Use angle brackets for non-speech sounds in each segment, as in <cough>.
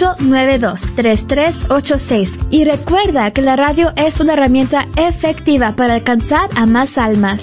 892-3386. Y recuerda que la radio es una herramienta efectiva para alcanzar a más almas.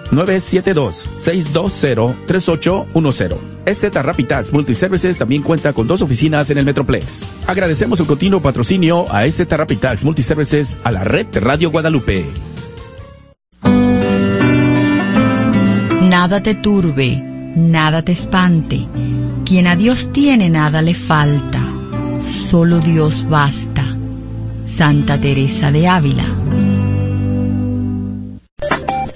972-620-3810. EZ Rapitas Multiservices también cuenta con dos oficinas en el Metroplex. Agradecemos el continuo patrocinio a EZ Rapitas Multiservices a la red de Radio Guadalupe. Nada te turbe, nada te espante. Quien a Dios tiene nada le falta. Solo Dios basta. Santa Teresa de Ávila.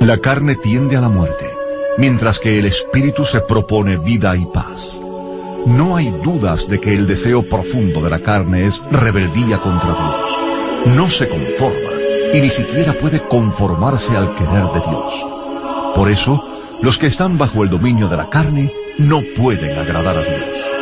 La carne tiende a la muerte, mientras que el espíritu se propone vida y paz. No hay dudas de que el deseo profundo de la carne es rebeldía contra Dios. No se conforma y ni siquiera puede conformarse al querer de Dios. Por eso, los que están bajo el dominio de la carne no pueden agradar a Dios.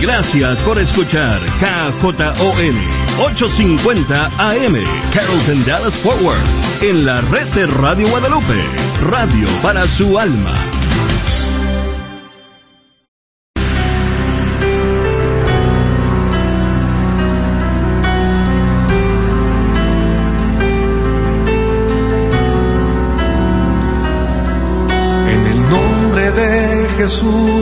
Gracias por escuchar KJON 850 AM Carrollton Dallas Forward en la red de Radio Guadalupe, radio para su alma. En el nombre de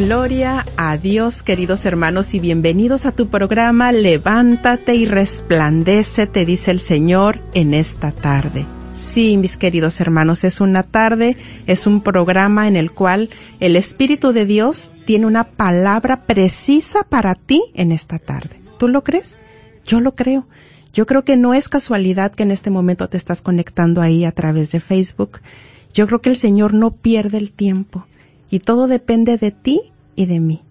Gloria a Dios, queridos hermanos, y bienvenidos a tu programa Levántate y resplandece, te dice el Señor en esta tarde. Sí, mis queridos hermanos, es una tarde, es un programa en el cual el Espíritu de Dios tiene una palabra precisa para ti en esta tarde. ¿Tú lo crees? Yo lo creo. Yo creo que no es casualidad que en este momento te estás conectando ahí a través de Facebook. Yo creo que el Señor no pierde el tiempo y todo depende de ti y de mí.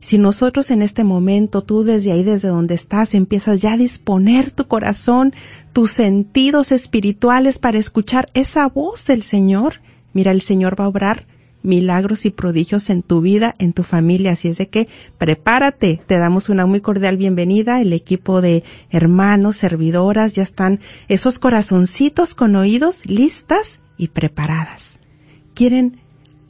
Si nosotros en este momento, tú desde ahí, desde donde estás, empiezas ya a disponer tu corazón, tus sentidos espirituales para escuchar esa voz del Señor, mira, el Señor va a obrar milagros y prodigios en tu vida, en tu familia. Así es de que prepárate. Te damos una muy cordial bienvenida. El equipo de hermanos, servidoras, ya están esos corazoncitos con oídos listas y preparadas. Quieren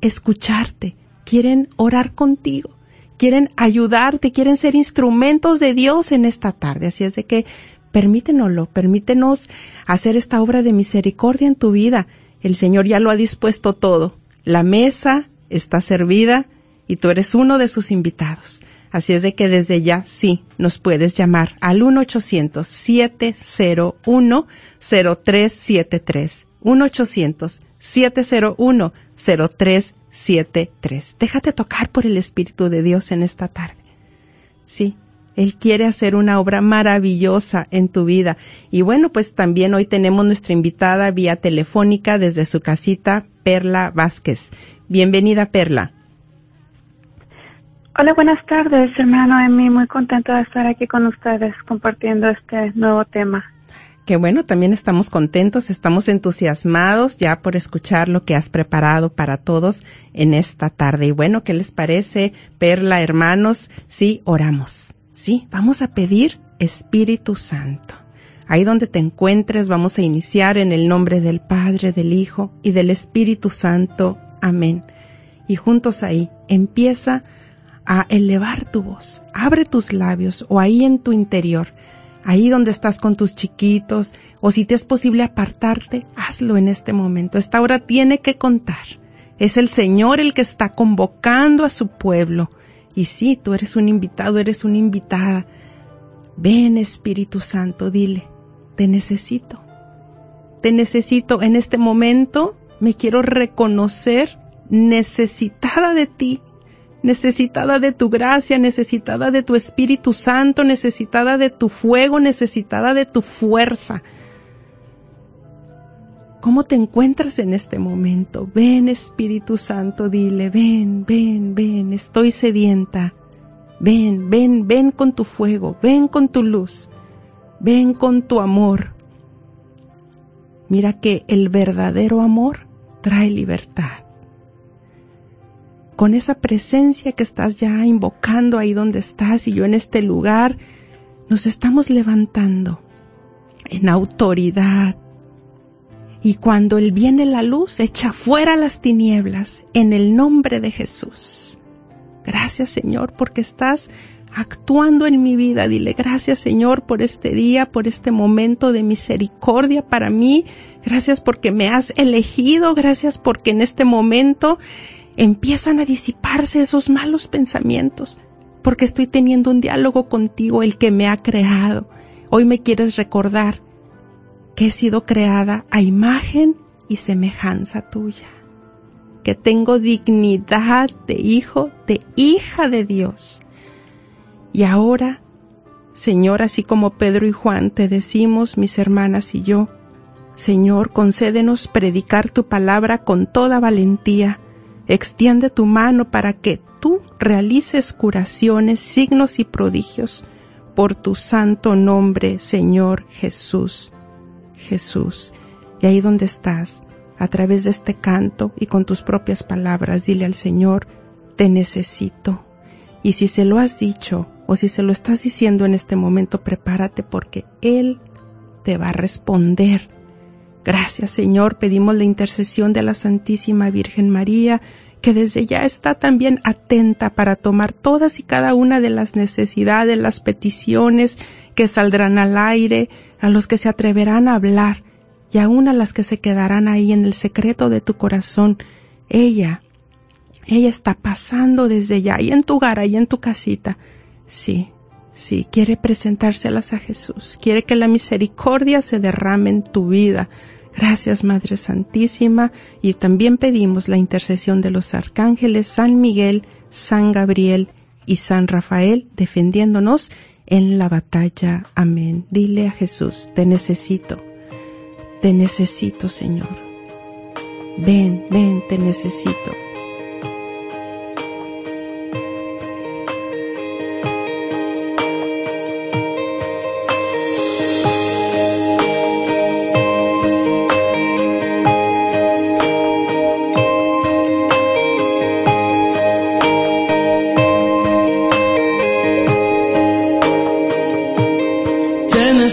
escucharte, quieren orar contigo, quieren ayudarte, quieren ser instrumentos de Dios en esta tarde. Así es de que permítenoslo, permítenos hacer esta obra de misericordia en tu vida. El Señor ya lo ha dispuesto todo. La mesa está servida y tú eres uno de sus invitados. Así es de que desde ya sí nos puedes llamar al 1-800-701-0373. 1-800-701-0373. Déjate tocar por el Espíritu de Dios en esta tarde. Sí, Él quiere hacer una obra maravillosa en tu vida. Y bueno, pues también hoy tenemos nuestra invitada vía telefónica desde su casita, Perla Vázquez. Bienvenida, Perla. Hola, buenas tardes, hermano Emi. Muy contento de estar aquí con ustedes compartiendo este nuevo tema. Qué bueno, también estamos contentos, estamos entusiasmados ya por escuchar lo que has preparado para todos en esta tarde. Y bueno, ¿qué les parece, Perla, hermanos? Sí, oramos. Sí, vamos a pedir Espíritu Santo. Ahí donde te encuentres, vamos a iniciar en el nombre del Padre, del Hijo y del Espíritu Santo. Amén. Y juntos ahí, empieza a elevar tu voz. Abre tus labios o ahí en tu interior ahí donde estás con tus chiquitos, o si te es posible apartarte, hazlo en este momento. Esta hora tiene que contar. Es el Señor el que está convocando a su pueblo. Y sí, tú eres un invitado, eres una invitada. Ven Espíritu Santo, dile, te necesito. Te necesito en este momento, me quiero reconocer necesitada de ti necesitada de tu gracia, necesitada de tu Espíritu Santo, necesitada de tu fuego, necesitada de tu fuerza. ¿Cómo te encuentras en este momento? Ven Espíritu Santo, dile, ven, ven, ven, estoy sedienta. Ven, ven, ven con tu fuego, ven con tu luz, ven con tu amor. Mira que el verdadero amor trae libertad con esa presencia que estás ya invocando ahí donde estás y yo en este lugar, nos estamos levantando en autoridad. Y cuando Él viene la luz, echa fuera las tinieblas en el nombre de Jesús. Gracias Señor porque estás actuando en mi vida. Dile gracias Señor por este día, por este momento de misericordia para mí. Gracias porque me has elegido. Gracias porque en este momento empiezan a disiparse esos malos pensamientos, porque estoy teniendo un diálogo contigo, el que me ha creado. Hoy me quieres recordar que he sido creada a imagen y semejanza tuya, que tengo dignidad de hijo, de hija de Dios. Y ahora, Señor, así como Pedro y Juan te decimos, mis hermanas y yo, Señor, concédenos predicar tu palabra con toda valentía, Extiende tu mano para que tú realices curaciones, signos y prodigios por tu santo nombre, Señor Jesús. Jesús. Y ahí donde estás, a través de este canto y con tus propias palabras, dile al Señor, te necesito. Y si se lo has dicho o si se lo estás diciendo en este momento, prepárate porque Él te va a responder Gracias Señor, pedimos la intercesión de la Santísima Virgen María, que desde ya está también atenta para tomar todas y cada una de las necesidades, las peticiones que saldrán al aire, a los que se atreverán a hablar y aún a las que se quedarán ahí en el secreto de tu corazón. Ella, ella está pasando desde ya, y en tu hogar, y en tu casita. Sí, sí, quiere presentárselas a Jesús, quiere que la misericordia se derrame en tu vida, Gracias Madre Santísima y también pedimos la intercesión de los arcángeles San Miguel, San Gabriel y San Rafael defendiéndonos en la batalla. Amén. Dile a Jesús, te necesito, te necesito Señor. Ven, ven, te necesito.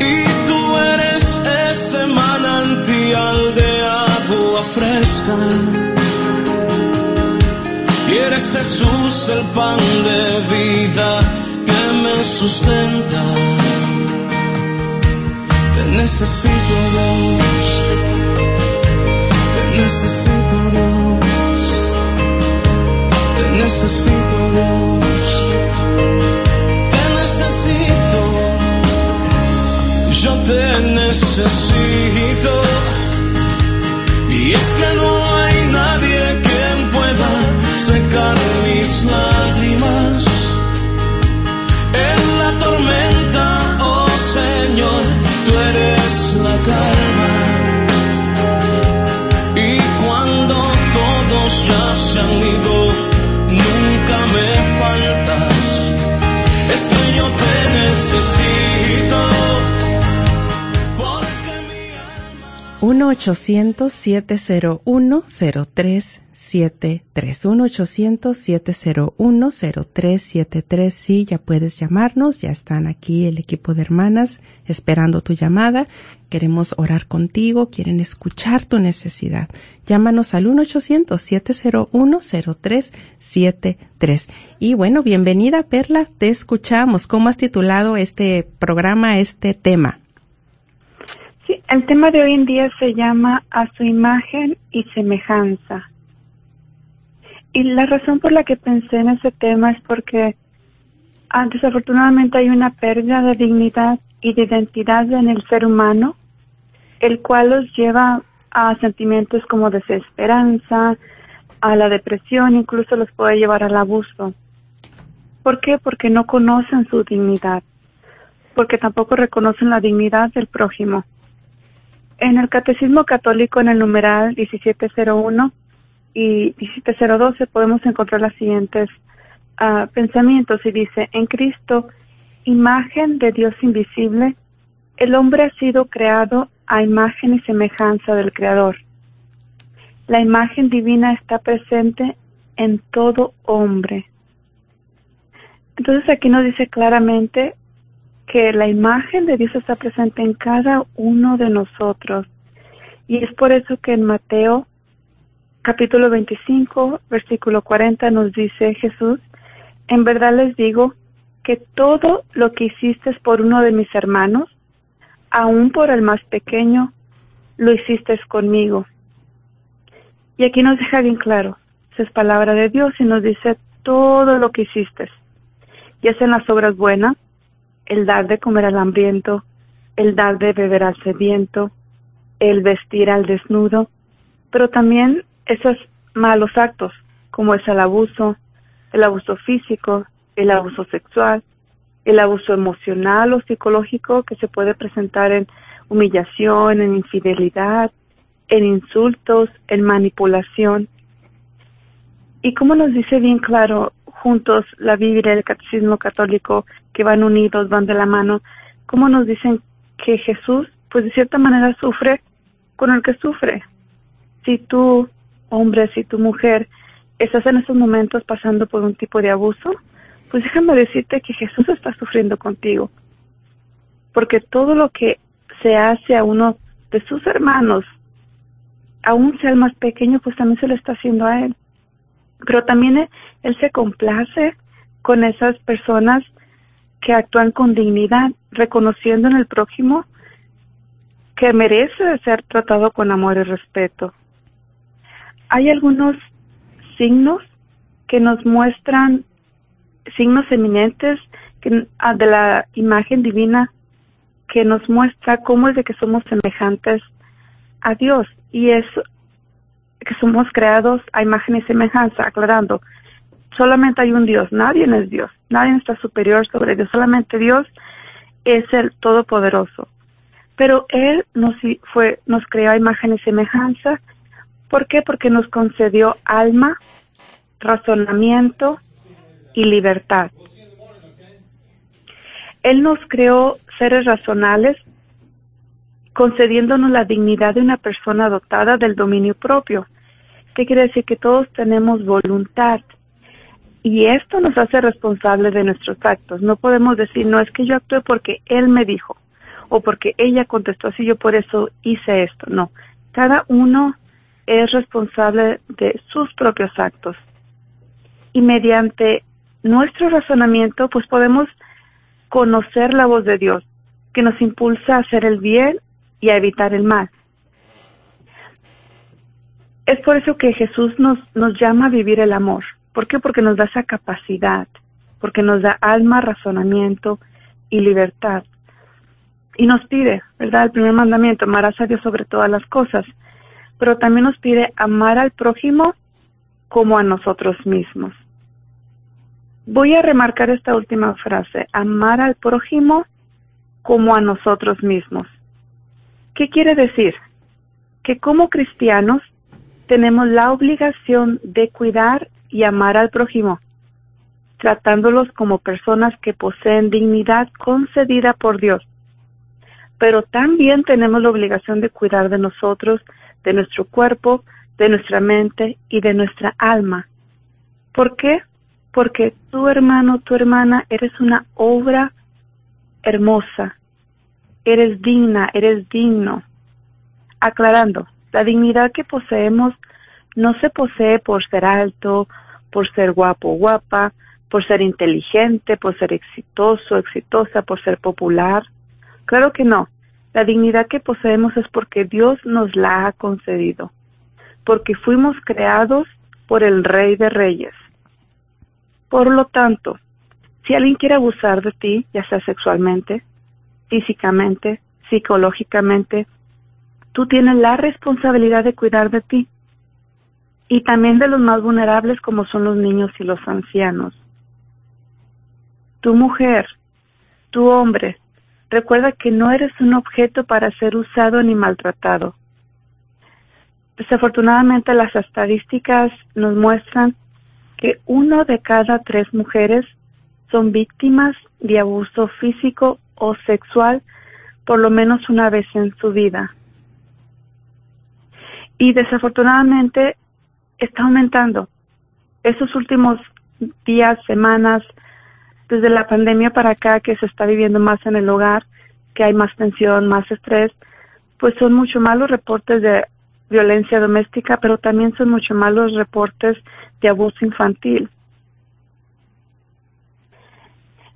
Y tú eres ese manantial de agua fresca. Y eres Jesús el pan de vida que me sustenta. 1-800-701-0373. 1-800-701-0373. Sí, ya puedes llamarnos. Ya están aquí el equipo de hermanas esperando tu llamada. Queremos orar contigo. Quieren escuchar tu necesidad. Llámanos al 1-800-701-0373. Y bueno, bienvenida Perla. Te escuchamos. ¿Cómo has titulado este programa, este tema? El tema de hoy en día se llama A su imagen y semejanza. Y la razón por la que pensé en ese tema es porque ah, desafortunadamente hay una pérdida de dignidad y de identidad en el ser humano, el cual los lleva a sentimientos como desesperanza, a la depresión, incluso los puede llevar al abuso. ¿Por qué? Porque no conocen su dignidad, porque tampoco reconocen la dignidad del prójimo. En el Catecismo Católico, en el numeral 1701 y 1712, podemos encontrar los siguientes ah, pensamientos y dice, en Cristo, imagen de Dios invisible, el hombre ha sido creado a imagen y semejanza del Creador. La imagen divina está presente en todo hombre. Entonces aquí nos dice claramente que la imagen de Dios está presente en cada uno de nosotros. Y es por eso que en Mateo capítulo 25, versículo 40 nos dice Jesús, en verdad les digo que todo lo que hiciste por uno de mis hermanos, aun por el más pequeño, lo hiciste conmigo. Y aquí nos deja bien claro, es palabra de Dios y nos dice todo lo que hiciste, ya sean las obras buenas, el dar de comer al hambriento, el dar de beber al sediento, el vestir al desnudo, pero también esos malos actos, como es el abuso, el abuso físico, el abuso sexual, el abuso emocional o psicológico que se puede presentar en humillación, en infidelidad, en insultos, en manipulación. Y como nos dice bien claro juntos la Biblia y el Catecismo Católico que van unidos, van de la mano, ¿cómo nos dicen que Jesús, pues de cierta manera sufre con el que sufre? Si tú, hombre, si tu mujer, estás en esos momentos pasando por un tipo de abuso, pues déjame decirte que Jesús está sufriendo contigo. Porque todo lo que se hace a uno de sus hermanos, aún sea el más pequeño, pues también se lo está haciendo a Él. Pero también Él, se complace con esas personas que actúan con dignidad, reconociendo en el prójimo que merece ser tratado con amor y respeto. Hay algunos signos que nos muestran signos eminentes ah, de la imagen divina que nos muestra cómo es de que somos semejantes a Dios y es que somos creados a imagen y semejanza, aclarando, solamente hay un Dios, nadie es Dios, nadie está superior sobre Dios, solamente Dios es el Todopoderoso. Pero Él nos, fue, nos creó a imagen y semejanza. ¿Por qué? Porque nos concedió alma, razonamiento y libertad. Él nos creó seres racionales, concediéndonos la dignidad de una persona dotada del dominio propio. ¿Qué quiere decir? Que todos tenemos voluntad. Y esto nos hace responsables de nuestros actos. No podemos decir, no es que yo actué porque él me dijo o porque ella contestó así, yo por eso hice esto. No, cada uno es responsable de sus propios actos. Y mediante nuestro razonamiento, pues podemos conocer la voz de Dios, que nos impulsa a hacer el bien y a evitar el mal. Es por eso que Jesús nos, nos llama a vivir el amor. ¿Por qué? Porque nos da esa capacidad, porque nos da alma, razonamiento y libertad. Y nos pide, ¿verdad? El primer mandamiento, amarás a Dios sobre todas las cosas, pero también nos pide amar al prójimo como a nosotros mismos. Voy a remarcar esta última frase, amar al prójimo como a nosotros mismos. ¿Qué quiere decir? Que como cristianos tenemos la obligación de cuidar y amar al prójimo, tratándolos como personas que poseen dignidad concedida por Dios. Pero también tenemos la obligación de cuidar de nosotros, de nuestro cuerpo, de nuestra mente y de nuestra alma. ¿Por qué? porque tu hermano, tu hermana, eres una obra hermosa, eres digna, eres digno. Aclarando, la dignidad que poseemos no se posee por ser alto, por ser guapo, guapa, por ser inteligente, por ser exitoso, exitosa, por ser popular. Claro que no. La dignidad que poseemos es porque Dios nos la ha concedido, porque fuimos creados por el Rey de Reyes. Por lo tanto, si alguien quiere abusar de ti, ya sea sexualmente, físicamente, psicológicamente, tú tienes la responsabilidad de cuidar de ti y también de los más vulnerables como son los niños y los ancianos. Tu mujer, tu hombre, recuerda que no eres un objeto para ser usado ni maltratado. Desafortunadamente las estadísticas nos muestran que uno de cada tres mujeres son víctimas de abuso físico o sexual por lo menos una vez en su vida. Y desafortunadamente está aumentando. Esos últimos días, semanas, desde la pandemia para acá que se está viviendo más en el hogar, que hay más tensión, más estrés, pues son mucho más los reportes de violencia doméstica, pero también son mucho más los reportes de abuso infantil.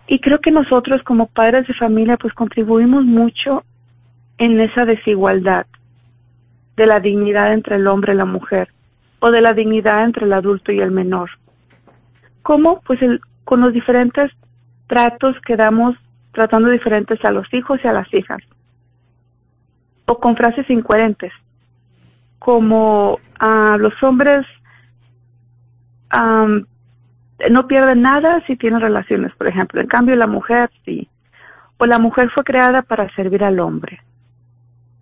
Y creo que nosotros como padres de familia pues contribuimos mucho en esa desigualdad de la dignidad entre el hombre y la mujer o de la dignidad entre el adulto y el menor. ¿Cómo? Pues el, con los diferentes tratos que damos tratando diferentes a los hijos y a las hijas. O con frases incoherentes, como a los hombres no pierden nada si tienen relaciones, por ejemplo. En cambio, la mujer sí. O la mujer fue creada para servir al hombre.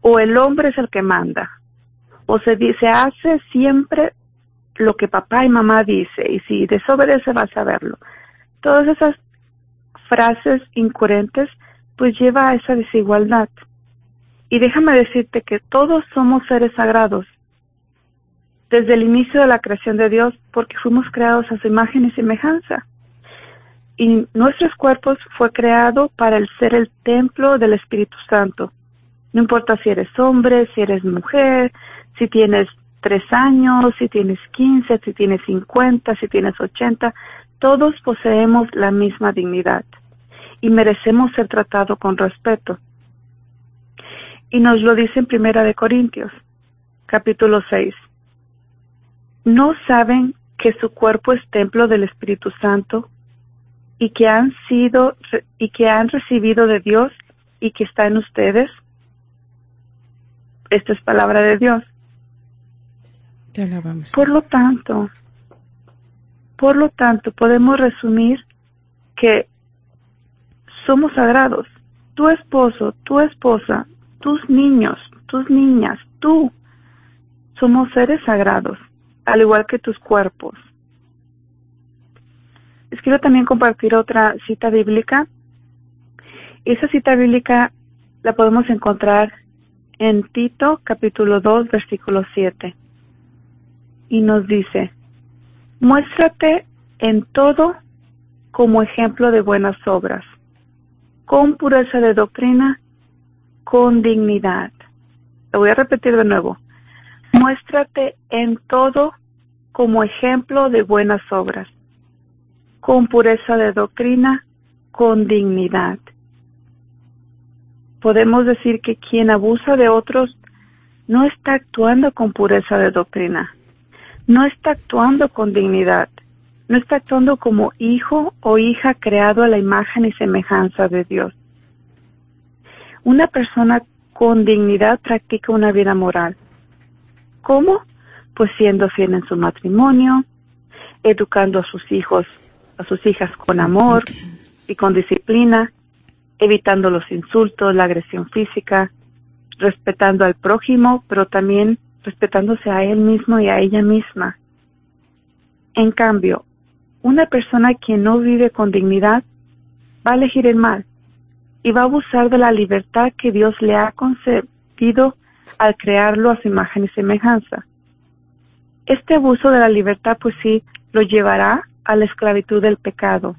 O el hombre es el que manda. O se dice, hace siempre lo que papá y mamá dice. Y si desobedece, vas a verlo. Todas esas frases incoherentes, pues lleva a esa desigualdad. Y déjame decirte que todos somos seres sagrados desde el inicio de la creación de Dios porque fuimos creados a su imagen y semejanza. Y nuestros cuerpos fue creado para el ser el templo del Espíritu Santo. No importa si eres hombre, si eres mujer, si tienes tres años, si tienes quince, si tienes cincuenta, si tienes ochenta, todos poseemos la misma dignidad y merecemos ser tratados con respeto. Y nos lo dice en Primera de Corintios, capítulo 6. ¿No saben que su cuerpo es templo del Espíritu Santo y que han sido y que han recibido de Dios y que está en ustedes? Esta es palabra de Dios. Por lo tanto, por lo tanto, podemos resumir que somos sagrados. Tu esposo, tu esposa, tus niños, tus niñas, tú, somos seres sagrados, al igual que tus cuerpos. Les quiero también compartir otra cita bíblica. Esa cita bíblica la podemos encontrar en Tito capítulo 2 versículo 7 y nos dice, muéstrate en todo como ejemplo de buenas obras, con pureza de doctrina, con dignidad. Lo voy a repetir de nuevo. Muéstrate en todo como ejemplo de buenas obras, con pureza de doctrina, con dignidad. Podemos decir que quien abusa de otros no está actuando con pureza de doctrina no está actuando con dignidad, no está actuando como hijo o hija creado a la imagen y semejanza de Dios. Una persona con dignidad practica una vida moral. ¿Cómo? Pues siendo fiel en su matrimonio, educando a sus hijos, a sus hijas con amor y con disciplina, evitando los insultos, la agresión física, respetando al prójimo, pero también respetándose a él mismo y a ella misma. En cambio, una persona que no vive con dignidad va a elegir el mal y va a abusar de la libertad que Dios le ha concedido al crearlo a su imagen y semejanza. Este abuso de la libertad pues sí lo llevará a la esclavitud del pecado.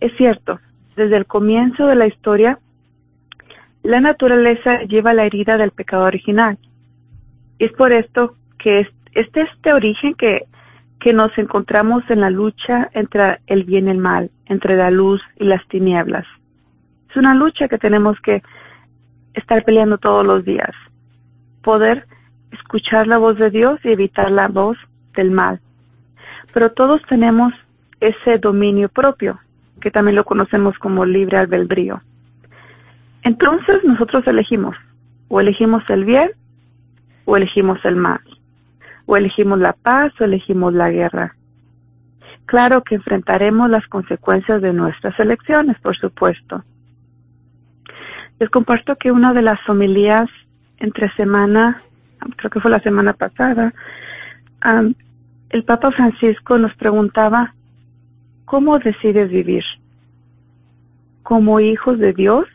Es cierto, desde el comienzo de la historia, la naturaleza lleva la herida del pecado original es por esto que este este origen que, que nos encontramos en la lucha entre el bien y el mal, entre la luz y las tinieblas. Es una lucha que tenemos que estar peleando todos los días. Poder escuchar la voz de Dios y evitar la voz del mal. Pero todos tenemos ese dominio propio, que también lo conocemos como libre albedrío. Entonces nosotros elegimos, o elegimos el bien o elegimos el mal, o elegimos la paz o elegimos la guerra. Claro que enfrentaremos las consecuencias de nuestras elecciones, por supuesto. Les comparto que una de las homilías entre semana, creo que fue la semana pasada, el Papa Francisco nos preguntaba, ¿cómo decides vivir? ¿Como hijos de Dios?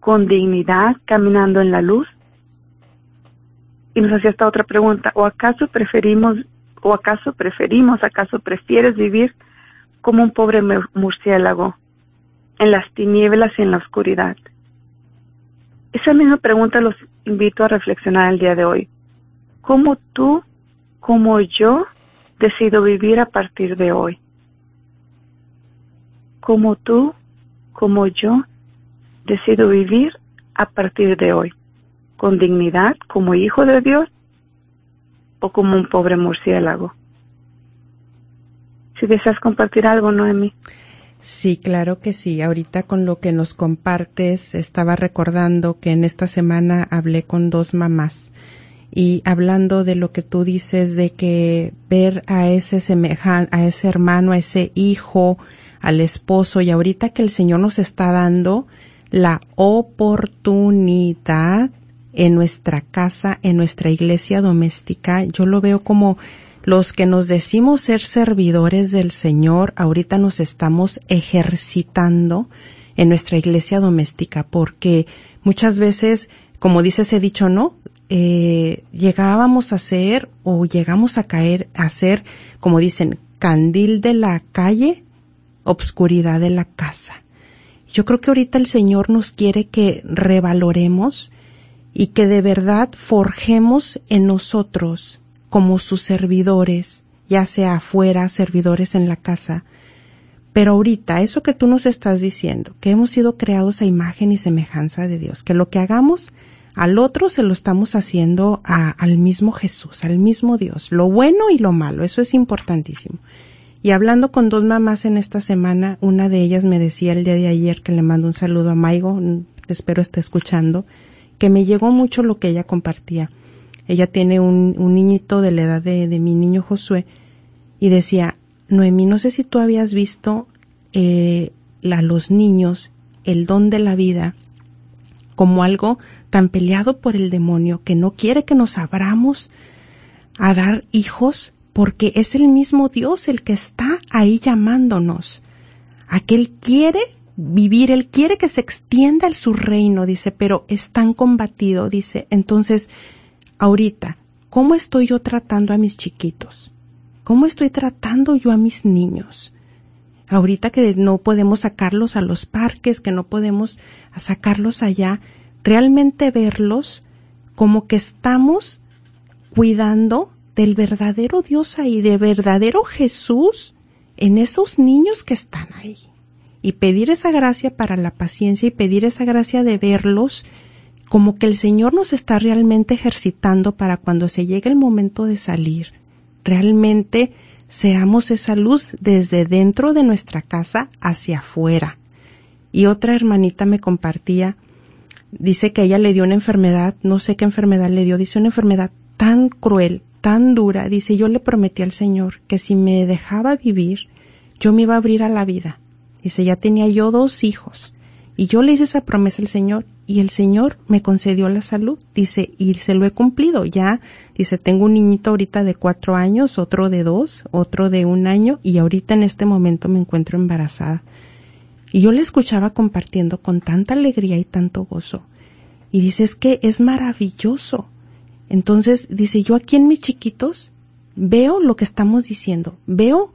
¿Con dignidad, caminando en la luz? y nos hacía esta otra pregunta, ¿o acaso preferimos, o acaso preferimos, acaso prefieres vivir como un pobre murciélago, en las tinieblas y en la oscuridad? Esa misma pregunta los invito a reflexionar el día de hoy. ¿Cómo tú, como yo, decido vivir a partir de hoy? ¿Cómo tú, como yo, decido vivir a partir de hoy? con dignidad como hijo de Dios o como un pobre murciélago. Si deseas compartir algo, Noemi. Sí, claro que sí. Ahorita con lo que nos compartes, estaba recordando que en esta semana hablé con dos mamás y hablando de lo que tú dices de que ver a ese semejan, a ese hermano, a ese hijo, al esposo y ahorita que el Señor nos está dando la oportunidad en nuestra casa, en nuestra iglesia doméstica. Yo lo veo como los que nos decimos ser servidores del Señor, ahorita nos estamos ejercitando en nuestra iglesia doméstica, porque muchas veces, como dice ese dicho, no, eh, llegábamos a ser o llegamos a caer a ser, como dicen, candil de la calle, obscuridad de la casa. Yo creo que ahorita el Señor nos quiere que revaloremos y que de verdad forjemos en nosotros como sus servidores, ya sea afuera, servidores en la casa. Pero ahorita, eso que tú nos estás diciendo, que hemos sido creados a imagen y semejanza de Dios, que lo que hagamos al otro se lo estamos haciendo al mismo Jesús, al mismo Dios, lo bueno y lo malo, eso es importantísimo. Y hablando con dos mamás en esta semana, una de ellas me decía el día de ayer que le mando un saludo a Maigo, espero esté escuchando, que me llegó mucho lo que ella compartía. Ella tiene un, niñito de la edad de, mi niño Josué y decía, Noemí, no sé si tú habías visto eh, a los niños el don de la vida como algo tan peleado por el demonio que no quiere que nos abramos a dar hijos porque es el mismo Dios el que está ahí llamándonos. Aquel quiere vivir, Él quiere que se extienda su reino, dice, pero es tan combatido, dice. Entonces, ahorita, ¿cómo estoy yo tratando a mis chiquitos? ¿Cómo estoy tratando yo a mis niños? Ahorita que no podemos sacarlos a los parques, que no podemos sacarlos allá, realmente verlos como que estamos cuidando del verdadero Dios ahí, de verdadero Jesús en esos niños que están ahí y pedir esa gracia para la paciencia y pedir esa gracia de verlos como que el Señor nos está realmente ejercitando para cuando se llegue el momento de salir, realmente seamos esa luz desde dentro de nuestra casa hacia afuera. Y otra hermanita me compartía, dice que ella le dio una enfermedad, no sé qué enfermedad le dio, dice una enfermedad tan cruel, tan dura, dice yo le prometí al Señor que si me dejaba vivir, yo me iba a abrir a la vida, Dice, ya tenía yo dos hijos. Y yo le hice esa promesa al Señor y el Señor me concedió la salud. Dice, y se lo he cumplido. Ya, dice, tengo un niñito ahorita de cuatro años, otro de dos, otro de un año y ahorita en este momento me encuentro embarazada. Y yo le escuchaba compartiendo con tanta alegría y tanto gozo. Y dice, es que es maravilloso. Entonces, dice, yo aquí en mis chiquitos veo lo que estamos diciendo, veo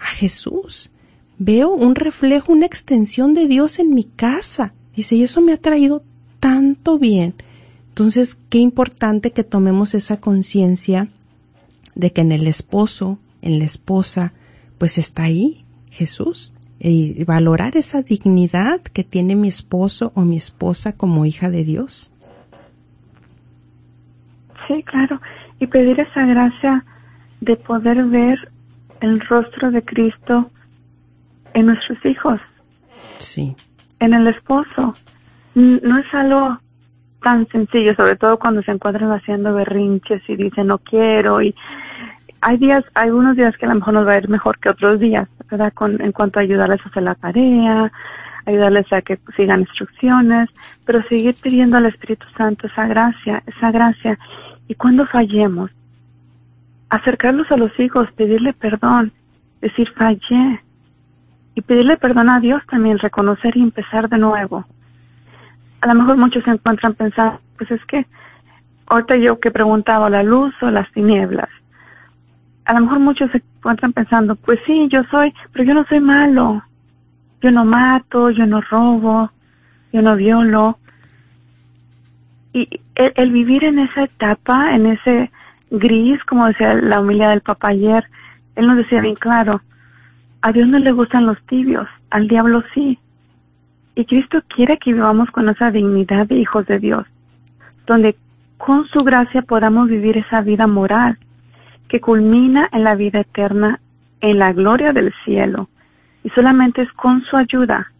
a Jesús veo un reflejo, una extensión de Dios en mi casa. Dice, y eso me ha traído tanto bien. Entonces, qué importante que tomemos esa conciencia de que en el esposo, en la esposa, pues está ahí Jesús. Y valorar esa dignidad que tiene mi esposo o mi esposa como hija de Dios. Sí, claro. Y pedir esa gracia de poder ver el rostro de Cristo en nuestros hijos. Sí. En el esposo. No es algo tan sencillo, sobre todo cuando se encuentran haciendo berrinches y dicen no quiero y hay días, hay algunos días que a lo mejor nos va a ir mejor que otros días, ¿verdad? Con, en cuanto a ayudarles a hacer la tarea, ayudarles a que sigan instrucciones, pero seguir pidiendo al Espíritu Santo esa gracia, esa gracia. Y cuando fallemos, acercarlos a los hijos, pedirle perdón, decir fallé, y pedirle perdón a Dios también, reconocer y empezar de nuevo. A lo mejor muchos se encuentran pensando, pues es que ahorita yo que preguntaba la luz o las tinieblas. A lo mejor muchos se encuentran pensando, pues sí, yo soy, pero yo no soy malo. Yo no mato, yo no robo, yo no violo. Y el, el vivir en esa etapa, en ese gris, como decía la humildad del papá ayer, él nos decía bien claro, a Dios no le gustan los tibios, al diablo sí. Y Cristo quiere que vivamos con esa dignidad de hijos de Dios, donde con su gracia podamos vivir esa vida moral que culmina en la vida eterna, en la gloria del cielo. Y solamente es con su ayuda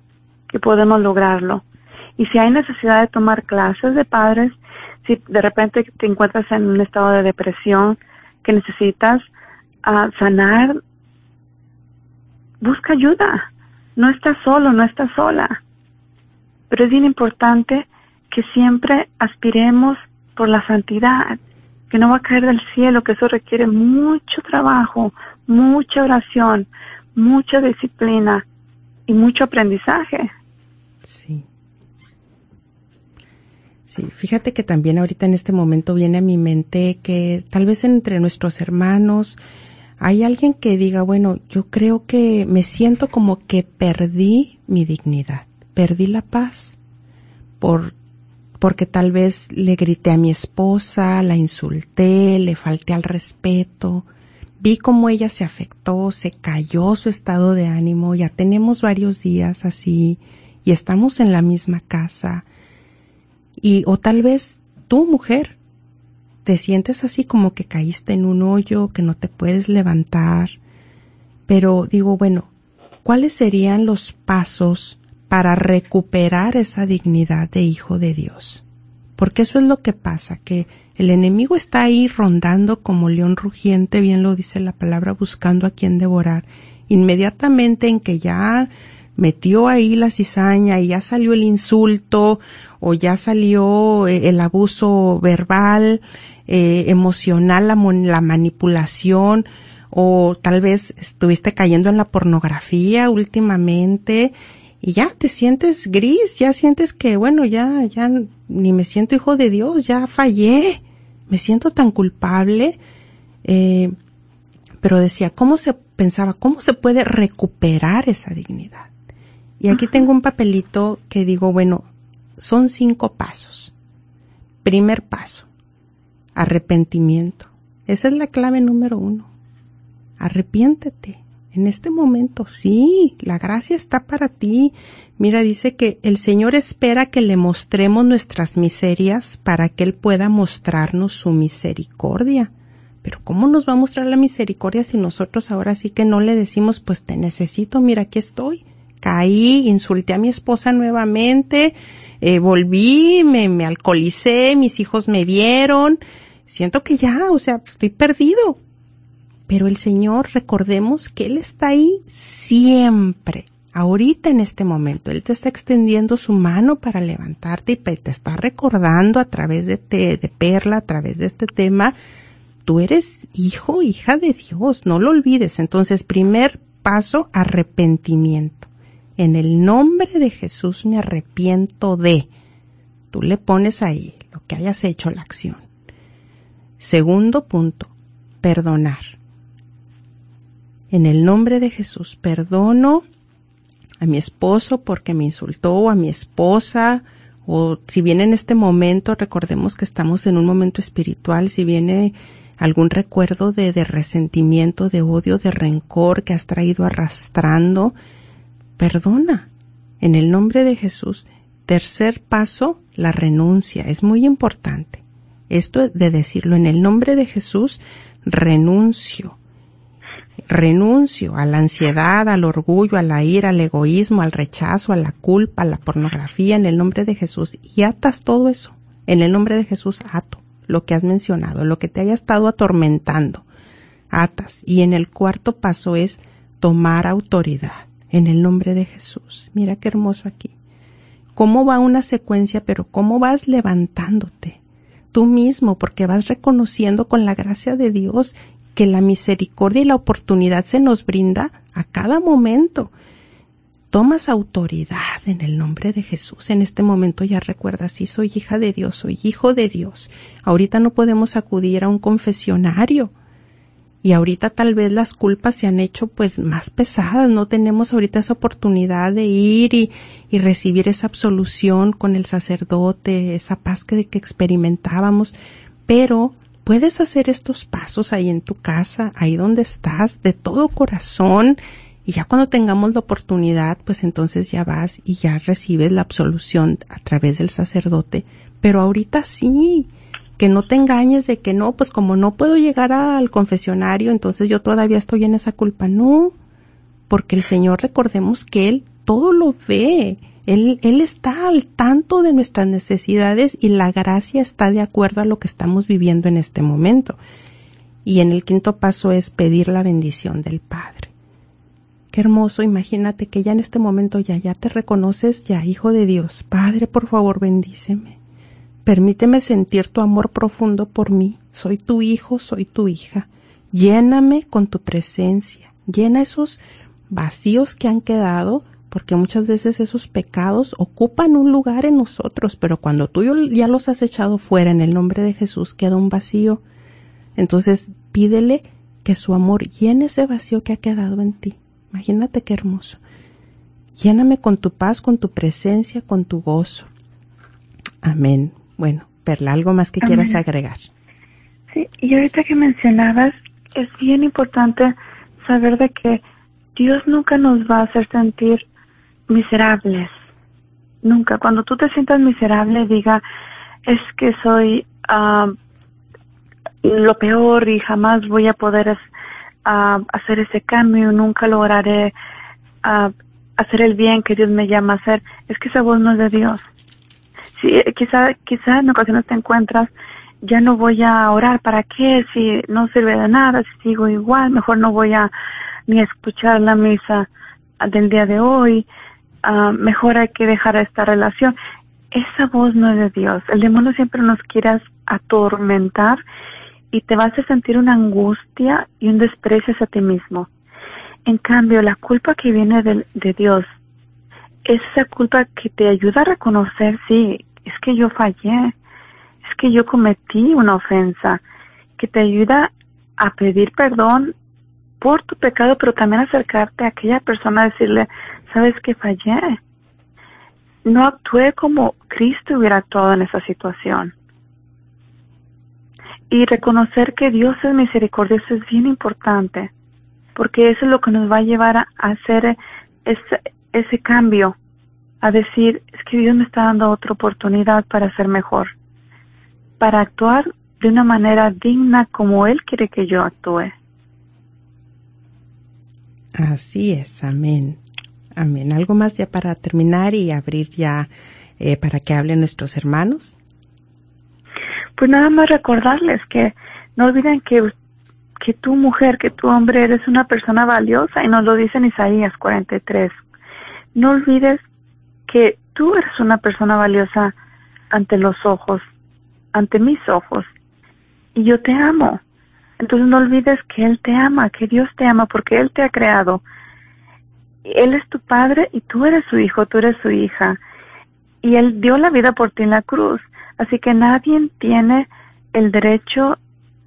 que podemos lograrlo. Y si hay necesidad de tomar clases de padres, si de repente te encuentras en un estado de depresión, que necesitas ah, sanar busca ayuda. No estás solo, no estás sola. Pero es bien importante que siempre aspiremos por la santidad, que no va a caer del cielo, que eso requiere mucho trabajo, mucha oración, mucha disciplina y mucho aprendizaje. Sí. Sí, fíjate que también ahorita en este momento viene a mi mente que tal vez entre nuestros hermanos, hay alguien que diga, bueno, yo creo que me siento como que perdí mi dignidad, perdí la paz por porque tal vez le grité a mi esposa, la insulté, le falté al respeto, vi cómo ella se afectó, se cayó su estado de ánimo, ya tenemos varios días así y estamos en la misma casa. Y o tal vez tú, mujer, te sientes así como que caíste en un hoyo, que no te puedes levantar. Pero digo, bueno, ¿cuáles serían los pasos para recuperar esa dignidad de hijo de Dios. Porque eso es lo que pasa, que el enemigo está ahí rondando como león rugiente, bien lo dice la palabra, buscando a quien devorar. Inmediatamente en que ya metió ahí la cizaña y ya salió el insulto o ya salió eh, el abuso verbal, eh, emocional, la, la manipulación, o tal vez estuviste cayendo en la pornografía últimamente y ya te sientes gris, ya sientes que, bueno, ya, ya ni me siento hijo de Dios, ya fallé, me siento tan culpable. Eh, pero decía, ¿cómo se pensaba, cómo se puede recuperar esa dignidad? Y aquí tengo un papelito que digo, bueno, son cinco pasos. Primer paso, arrepentimiento. Esa es la clave número uno. Arrepiéntete en este momento, sí, la gracia está para ti. Mira, dice que el Señor espera que le mostremos nuestras miserias para que Él pueda mostrarnos su misericordia. Pero ¿cómo nos va a mostrar la misericordia si nosotros ahora sí que no le decimos, pues te necesito, mira, aquí estoy? Caí, insulté a mi esposa nuevamente, eh, volví, me, me alcoholicé, mis hijos me vieron, siento que ya, o sea, estoy perdido. Pero el Señor, recordemos que Él está ahí siempre, ahorita en este momento. Él te está extendiendo su mano para levantarte y te está recordando a través de, de Perla, a través de este tema, tú eres hijo, hija de Dios, no lo olvides. Entonces, primer paso, arrepentimiento. En el nombre de Jesús me arrepiento de. Tú le pones ahí lo que hayas hecho, la acción. Segundo punto, perdonar en el nombre de Jesús, perdono a mi esposo porque me insultó, a mi esposa, o si viene en este momento, recordemos que estamos en un momento espiritual, si viene algún recuerdo de, de resentimiento, de odio, de rencor que has traído arrastrando, perdona en el nombre de Jesús. Tercer paso, la renuncia. Es muy importante. Esto de decirlo en el nombre de Jesús, renuncio renuncio a la ansiedad, al orgullo, a la ira, al egoísmo, al rechazo, a la culpa, a la pornografía en el nombre de Jesús y atas todo eso. En el nombre de Jesús ato lo que has mencionado, lo que te haya estado atormentando. Atas. Y en el cuarto paso es tomar autoridad en el nombre de Jesús. Mira qué hermoso aquí. ¿Cómo va una secuencia, pero cómo vas levantándote? tú mismo, porque vas reconociendo con la gracia de Dios que la misericordia y la oportunidad se nos brinda a cada momento. Tomas autoridad en el nombre de Jesús. En este momento ya recuerdas, sí, soy hija de Dios, soy hijo de Dios. Ahorita no podemos acudir a un confesionario. Y ahorita tal vez las culpas se han hecho pues más pesadas. No tenemos ahorita esa oportunidad de ir y, y recibir esa absolución con el sacerdote, esa paz que, que experimentábamos. Pero puedes hacer estos pasos ahí en tu casa, ahí donde estás, de todo corazón, y ya cuando tengamos la oportunidad, pues entonces ya vas y ya recibes la absolución a través del sacerdote. Pero ahorita sí, que no te engañes de que no, pues como no puedo llegar al confesionario, entonces yo todavía estoy en esa culpa. No, porque el Señor recordemos que Él todo lo ve él, está al tanto de nuestras necesidades y la gracia está de acuerdo a lo que estamos viviendo en este momento. Y en el quinto paso es pedir la bendición del Padre. Qué hermoso, imagínate que ya en este momento ya, ya te reconoces ya, Hijo de Dios. Padre, por favor, bendíceme. Permíteme sentir tu amor profundo por mí. Soy tu hijo, soy tu hija. Lléname con tu presencia. Llena esos vacíos que han quedado porque muchas veces esos pecados ocupan un lugar en nosotros, pero cuando tú ya los has echado fuera en el nombre de Jesús, queda un vacío. Entonces pídele que su amor llene ese vacío que ha quedado en ti. Imagínate qué hermoso. Lléname con tu paz, con tu presencia, con tu gozo. Amén. Bueno, Perla, ¿algo más que quieras agregar? Sí, y ahorita que mencionabas, es bien importante saber de que Dios nunca nos va a hacer sentir miserables. Nunca. Cuando tú te sientas miserable, diga, es que soy ah, lo peor y jamás voy a poder ah, hacer ese cambio, nunca lograré uh, hacer el bien que Dios me llama a hacer. Es que esa voz no es de Dios. Sí, quizá, quizá en ocasiones te encuentras, ya no voy a orar, ¿para qué? Si no sirve de nada, si sigo igual, mejor no voy a ni escuchar la misa del día de hoy, uh, mejor hay que dejar esta relación. Esa voz no es de Dios. El demonio siempre nos quiere atormentar y te vas a sentir una angustia y un desprecio hacia ti mismo. En cambio, la culpa que viene de, de Dios es esa culpa que te ayuda a reconocer, sí, es que yo fallé, es que yo cometí una ofensa, que te ayuda a pedir perdón por tu pecado, pero también acercarte a aquella persona decirle, sabes que fallé. No actué como Cristo hubiera actuado en esa situación. Y reconocer que Dios es misericordioso es bien importante, porque eso es lo que nos va a llevar a hacer ese, ese cambio, a decir, es que Dios me está dando otra oportunidad para ser mejor, para actuar de una manera digna como Él quiere que yo actúe. Así es, amén. Amén. ¿Algo más ya para terminar y abrir ya eh, para que hablen nuestros hermanos? Pues nada más recordarles que no olviden que, que tú mujer, que tú hombre eres una persona valiosa y nos lo dice en Isaías 43. No olvides que tú eres una persona valiosa ante los ojos, ante mis ojos. Y yo te amo. Entonces no olvides que Él te ama, que Dios te ama porque Él te ha creado. Él es tu padre y tú eres su hijo, tú eres su hija. Y Él dio la vida por ti en la cruz. Así que nadie tiene el derecho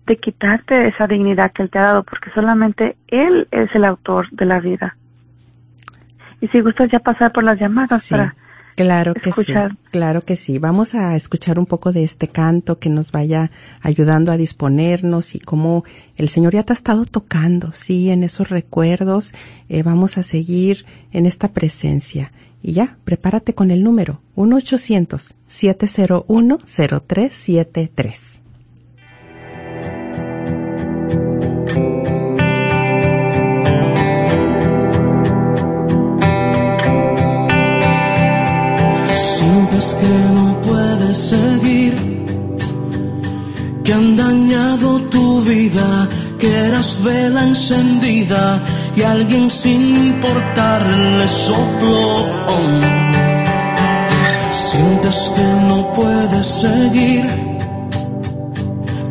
de quitarte esa dignidad que Él te ha dado porque solamente Él es el autor de la vida. Y si gustas ya pasar por las llamadas para Claro que sí, claro que sí. Vamos a escuchar un poco de este canto que nos vaya ayudando a disponernos y cómo el Señor ya te ha estado tocando, sí, en esos recuerdos. Eh, vamos a seguir en esta presencia. Y ya, prepárate con el número 1-800-701-0373. Que han dañado tu vida, que eras vela encendida y alguien sin importarle sopló. Sientes que no puedes seguir,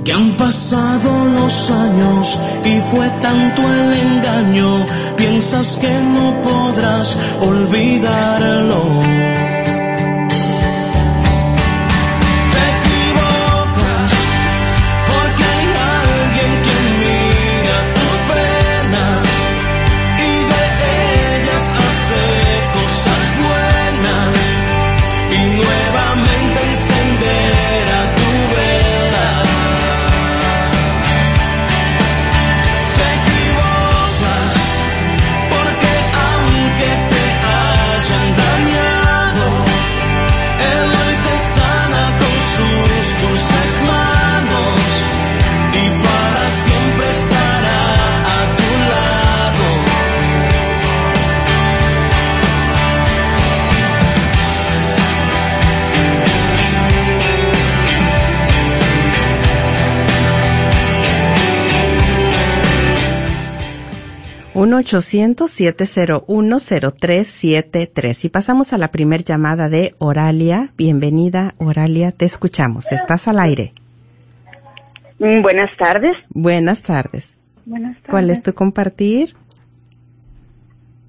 que han pasado los años y fue tanto el engaño, piensas que no podrás olvidarlo. Tres Y pasamos a la primer llamada de Oralia. Bienvenida, Oralia, te escuchamos. Estás al aire. Mm, buenas tardes. Buenas tardes. Buenas tardes. ¿Cuál es tu compartir?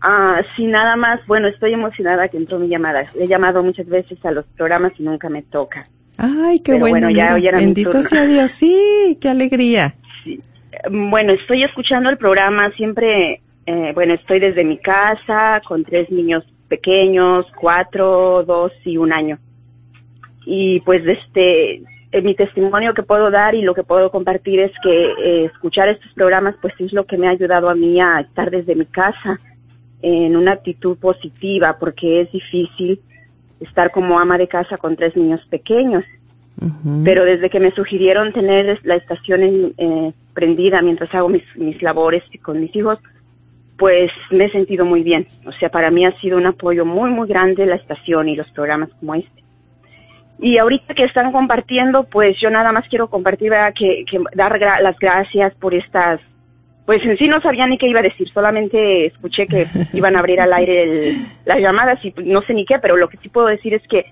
Ah, sí, nada más. Bueno, estoy emocionada que entró mi llamada. He llamado muchas veces a los programas y nunca me toca. Ay, qué bueno. bueno ya, Bendito sea Dios. Sí, qué alegría. Sí. Bueno, estoy escuchando el programa. Siempre eh, bueno, estoy desde mi casa con tres niños pequeños, cuatro, dos y un año. y pues este eh, mi testimonio que puedo dar y lo que puedo compartir es que eh, escuchar estos programas pues es lo que me ha ayudado a mí a estar desde mi casa en una actitud positiva porque es difícil estar como ama de casa con tres niños pequeños. Pero desde que me sugirieron tener la estación eh, prendida mientras hago mis, mis labores con mis hijos, pues me he sentido muy bien. O sea, para mí ha sido un apoyo muy, muy grande la estación y los programas como este. Y ahorita que están compartiendo, pues yo nada más quiero compartir, Que, que dar las gracias por estas, pues en sí no sabía ni qué iba a decir, solamente escuché que <laughs> iban a abrir al aire las llamadas y no sé ni qué, pero lo que sí puedo decir es que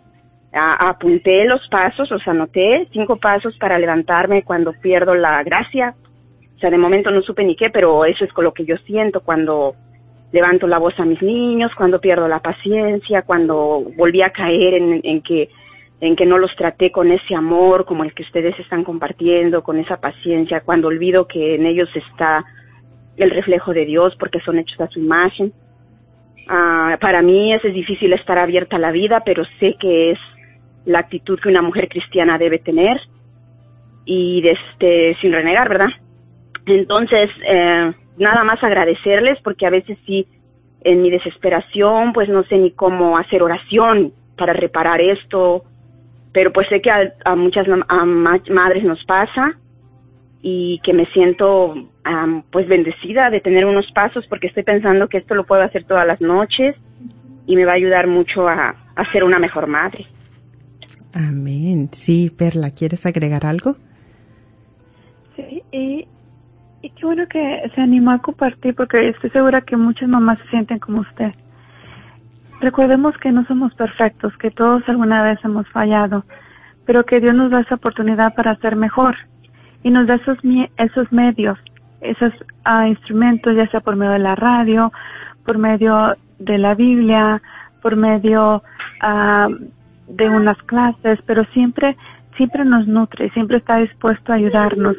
apunté los pasos, o sea, anoté cinco pasos para levantarme cuando pierdo la gracia. O sea, de momento no supe ni qué, pero eso es con lo que yo siento cuando levanto la voz a mis niños, cuando pierdo la paciencia, cuando volví a caer en, que en que no los traté con ese amor como el que ustedes están compartiendo, con esa paciencia, cuando olvido que en ellos está el reflejo de Dios porque son hechos a su imagen. Ah, para mí es, difícil estar abierta a la vida, pero sé que es la actitud que una mujer cristiana debe tener y este, sin renegar, ¿verdad? Entonces, eh, nada más agradecerles porque a veces sí, en mi desesperación, pues no sé ni cómo hacer oración para reparar esto pero pues sé que a, muchas madres nos pasa y que me siento pues bendecida de tener unos pasos porque estoy pensando que esto lo puedo hacer todas las noches y me va a ayudar mucho a, a ser una mejor madre. Amén. Sí, Perla, ¿quieres agregar algo? Sí, y qué bueno que se animó a compartir porque estoy segura que muchas mamás se sienten como usted. Recordemos que no somos perfectos, que todos alguna vez hemos fallado, pero que Dios nos da esa oportunidad para ser mejor y nos da esos, esos medios, esos uh, instrumentos, ya sea por medio de la radio, por medio de la Biblia, por medio uh, de unas clases, pero siempre, siempre nos nutre, siempre está dispuesto a ayudarnos.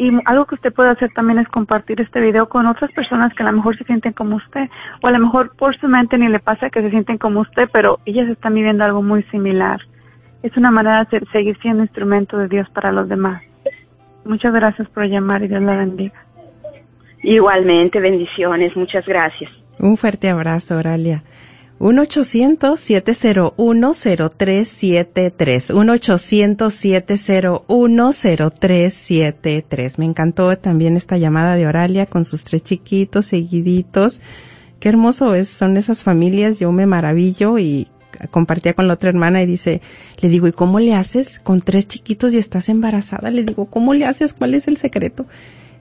Y algo que usted puede hacer también es compartir este video con otras personas que a lo mejor se sienten como usted, o a lo mejor por su mente ni le pasa que se sienten como usted, pero ellas están viviendo algo muy similar. Es una manera de seguir siendo instrumento de Dios para los demás. Muchas gracias por llamar y Dios la bendiga. Igualmente, bendiciones, muchas gracias. Un fuerte abrazo, Oralia. 1-800-701-0373. 1-800-701-0373. Me encantó también esta llamada de Oralia con sus tres chiquitos seguiditos. Qué hermoso es, son esas familias. Yo me maravillo y compartía con la otra hermana y dice, le digo, ¿y cómo le haces con tres chiquitos y estás embarazada? Le digo, ¿cómo le haces? ¿Cuál es el secreto?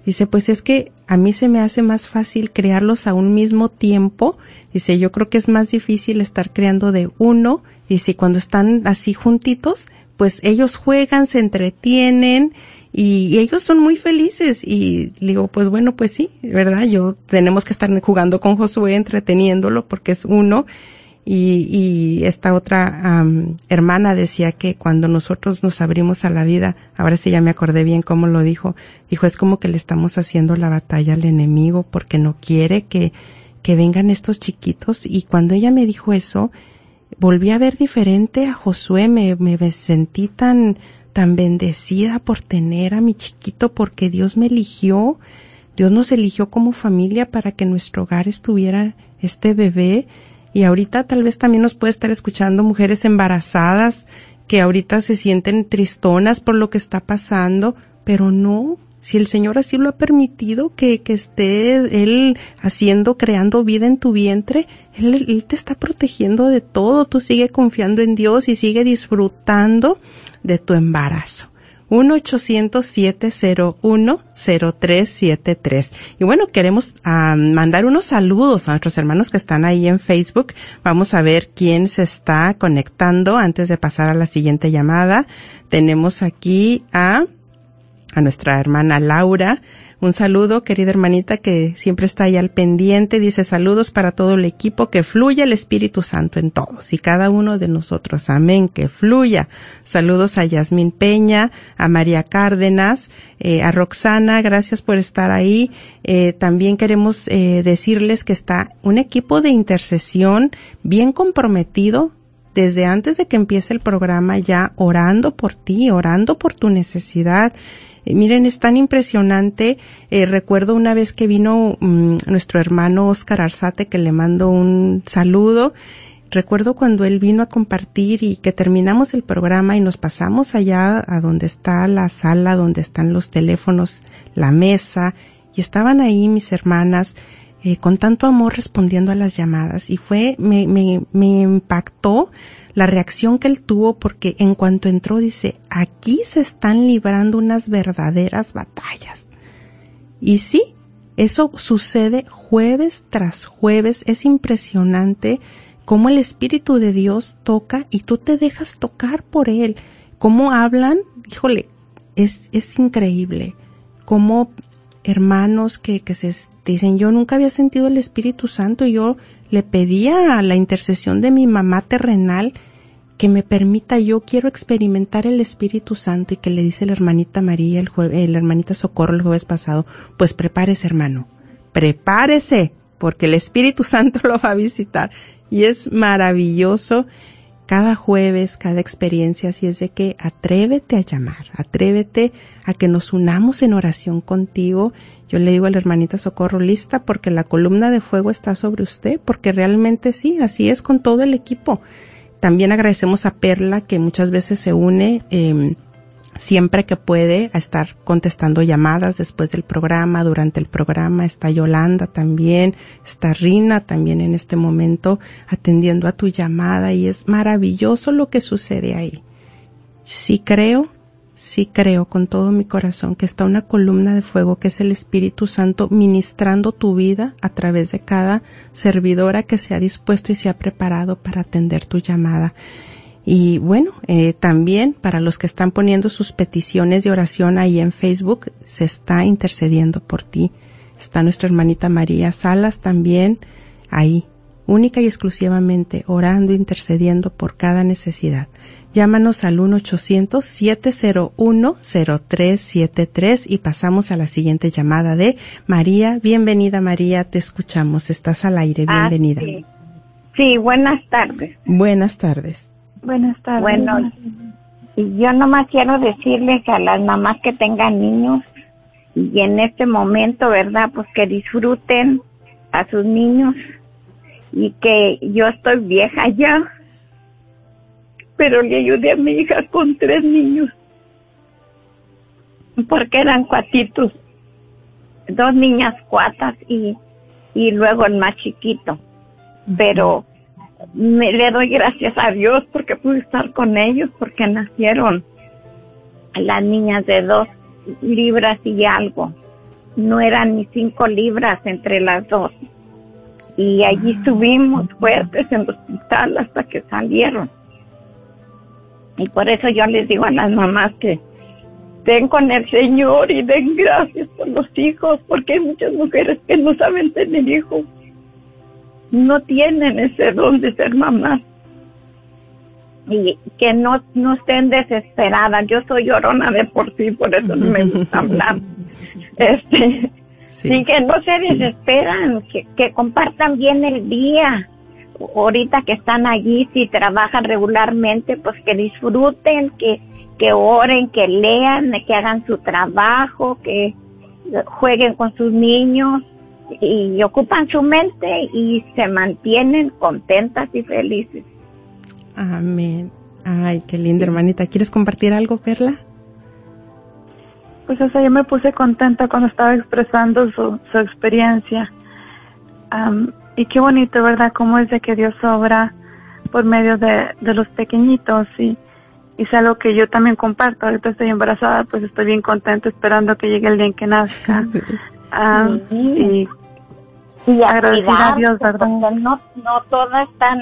Dice, pues es que a mí se me hace más fácil crearlos a un mismo tiempo. Dice, yo creo que es más difícil estar creando de uno. Dice, cuando están así juntitos, pues ellos juegan, se entretienen y, ellos son muy felices. Y digo, pues bueno, pues sí, ¿verdad? Yo tenemos que estar jugando con Josué, entreteniéndolo porque es uno y, y esta otra hermana decía que cuando nosotros nos abrimos a la vida, ahora sí ya me acordé bien cómo lo dijo, dijo es como que le estamos haciendo la batalla al enemigo porque no quiere que, que vengan estos chiquitos y cuando ella me dijo eso, volví a ver diferente a Josué, me, me sentí tan, tan bendecida por tener a mi chiquito porque Dios me eligió, Dios nos eligió como familia para que nuestro hogar estuviera este bebé y ahorita tal vez también nos puede estar escuchando mujeres embarazadas que ahorita se sienten tristonas por lo que está pasando, pero no, si el Señor así lo ha permitido que, que esté Él haciendo, creando vida en tu vientre, él, él, te está protegiendo de todo, tú sigue confiando en Dios y sigue disfrutando de tu embarazo. 1-800-701-0373. Y bueno, queremos ah, mandar unos saludos a nuestros hermanos que están ahí en Facebook. Vamos a ver quién se está conectando antes de pasar a la siguiente llamada. Tenemos aquí a, a nuestra hermana Laura. Un saludo, querida hermanita, que siempre está ahí al pendiente. Dice saludos para todo el equipo, que fluya el Espíritu Santo en todos y cada uno de nosotros. Amén, que fluya. Saludos a Yasmín Peña, a María Cárdenas, eh, a Roxana, gracias por estar ahí. Eh, también queremos eh, decirles que está un equipo de intercesión bien comprometido desde antes de que empiece el programa ya orando por ti, orando por tu necesidad. Eh, miren, es tan impresionante. Eh, recuerdo una vez que vino mm, nuestro hermano Oscar Arzate, que le mando un saludo. Recuerdo cuando él vino a compartir y que terminamos el programa y nos pasamos allá a donde está la sala, donde están los teléfonos, la mesa, y estaban ahí mis hermanas eh, con tanto amor respondiendo a las llamadas y fue, me, me, me impactó la reacción que él tuvo porque en cuanto entró dice, aquí se están librando unas verdaderas batallas. Y sí, eso sucede jueves tras jueves, es impresionante cómo el Espíritu de Dios toca y tú te dejas tocar por Él. Cómo hablan, híjole, es, es increíble. Cómo hermanos que, que se dicen, yo nunca había sentido el Espíritu Santo y yo le pedía a la intercesión de mi mamá terrenal que me permita, yo quiero experimentar el Espíritu Santo y que le dice la hermanita María, el jueves, la hermanita Socorro el jueves pasado, pues prepárese hermano, prepárese, porque el Espíritu <laughs> Santo lo va a visitar. Y es maravilloso cada jueves, cada experiencia, así es de que atrévete a llamar, atrévete a que nos unamos en oración contigo. Yo le digo a la hermanita Socorro, lista porque la columna de fuego está sobre usted, porque realmente sí, así es con todo el equipo. También agradecemos a Perla que muchas veces se une. Eh, siempre que puede a estar contestando llamadas después del programa, durante el programa, está Yolanda también, está Rina también en este momento atendiendo a tu llamada y es maravilloso lo que sucede ahí. Sí creo, sí creo con todo mi corazón que está una columna de fuego que es el Espíritu Santo ministrando tu vida a través de cada servidora que se ha dispuesto y se ha preparado para atender tu llamada. Y bueno, eh, también para los que están poniendo sus peticiones de oración ahí en Facebook, se está intercediendo por ti. Está nuestra hermanita María Salas también ahí, única y exclusivamente orando, intercediendo por cada necesidad. Llámanos al 1-800-701-0373 y pasamos a la siguiente llamada de María. Bienvenida María, te escuchamos. Estás al aire. Ah, Bienvenida. sí. sí, buenas tardes. Buenas tardes. Buenas tardes. Bueno, y yo nomás quiero decirles a las mamás que tengan niños y en este momento, ¿verdad? Pues que disfruten a sus niños y que yo estoy vieja ya, pero le ayudé a mi hija con tres niños porque eran cuatitos, dos niñas cuatas y, y luego el más chiquito, pero me le doy gracias a Dios porque pude estar con ellos porque nacieron las niñas de dos libras y algo. No eran ni cinco libras entre las dos. Y allí estuvimos fuertes en el hospital hasta que salieron. Y por eso yo les digo a las mamás que den con el Señor y den gracias por los hijos porque hay muchas mujeres que no saben tener hijos no tienen ese don de ser mamás y que no no estén desesperadas. Yo soy llorona de por sí por eso no me gusta hablar. <laughs> Este sí. y que no se desesperan que, que compartan bien el día. Ahorita que están allí si trabajan regularmente pues que disfruten que que oren que lean que hagan su trabajo que jueguen con sus niños y ocupan su mente y se mantienen contentas y felices. Amén. Ay, qué linda hermanita. ¿Quieres compartir algo, Perla? Pues o sea, yo me puse contenta cuando estaba expresando su, su experiencia. Um, y qué bonito, ¿verdad? Cómo es de que Dios obra por medio de, de los pequeñitos y, y es algo que yo también comparto. Ahorita estoy embarazada, pues estoy bien contenta esperando que llegue el día en que nazca. <laughs> Um, y y a Dios, ¿verdad? No, no todas están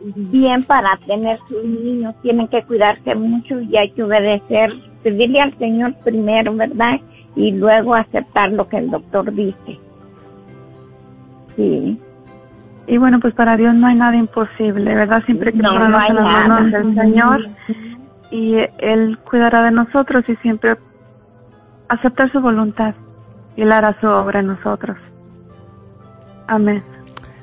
bien para tener sus niños, tienen que cuidarse mucho y hay que obedecer, pedirle al Señor primero, ¿verdad? Y luego aceptar lo que el doctor dice. Sí. Y bueno, pues para Dios no hay nada imposible, ¿verdad? Siempre que no, no hay las manos del Señor y Él cuidará de nosotros y siempre aceptar su voluntad y Él hará su obra en nosotros. Amén.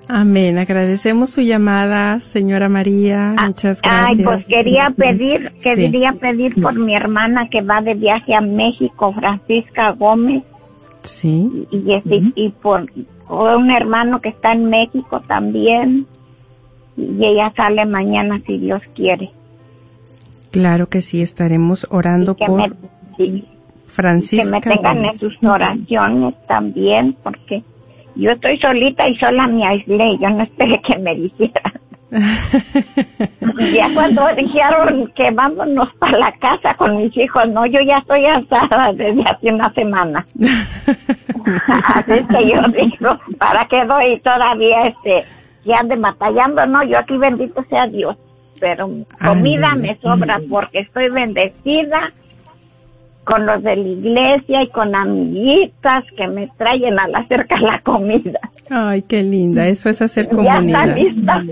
Amén. Agradecemos su llamada, señora María. Ah, Muchas gracias. Ay, pues quería pedir, Sí. quería pedir por mi hermana que va de viaje a México, Francisca Gómez, Sí. y, este, y por, un hermano que está en México también, y ella sale mañana si Dios quiere. Claro que sí, estaremos orando que por me, sí, que Francisca. me tengan en Gómez. sus oraciones también, porque yo estoy solita y sola me aislé, yo no esperé que me dijeran. <laughs> ya cuando dijeron que vámonos para la casa con mis hijos, no, yo ya estoy asada desde hace una semana. <laughs> Así que yo digo, ¿para qué doy todavía este, que ande batallando? No, yo aquí bendito sea Dios, pero comida me sobra porque estoy bendecida con los de la iglesia y con amiguitas que me traen a la cerca la comida. Ay, qué linda. Eso es hacer Ya está comunidad. lista.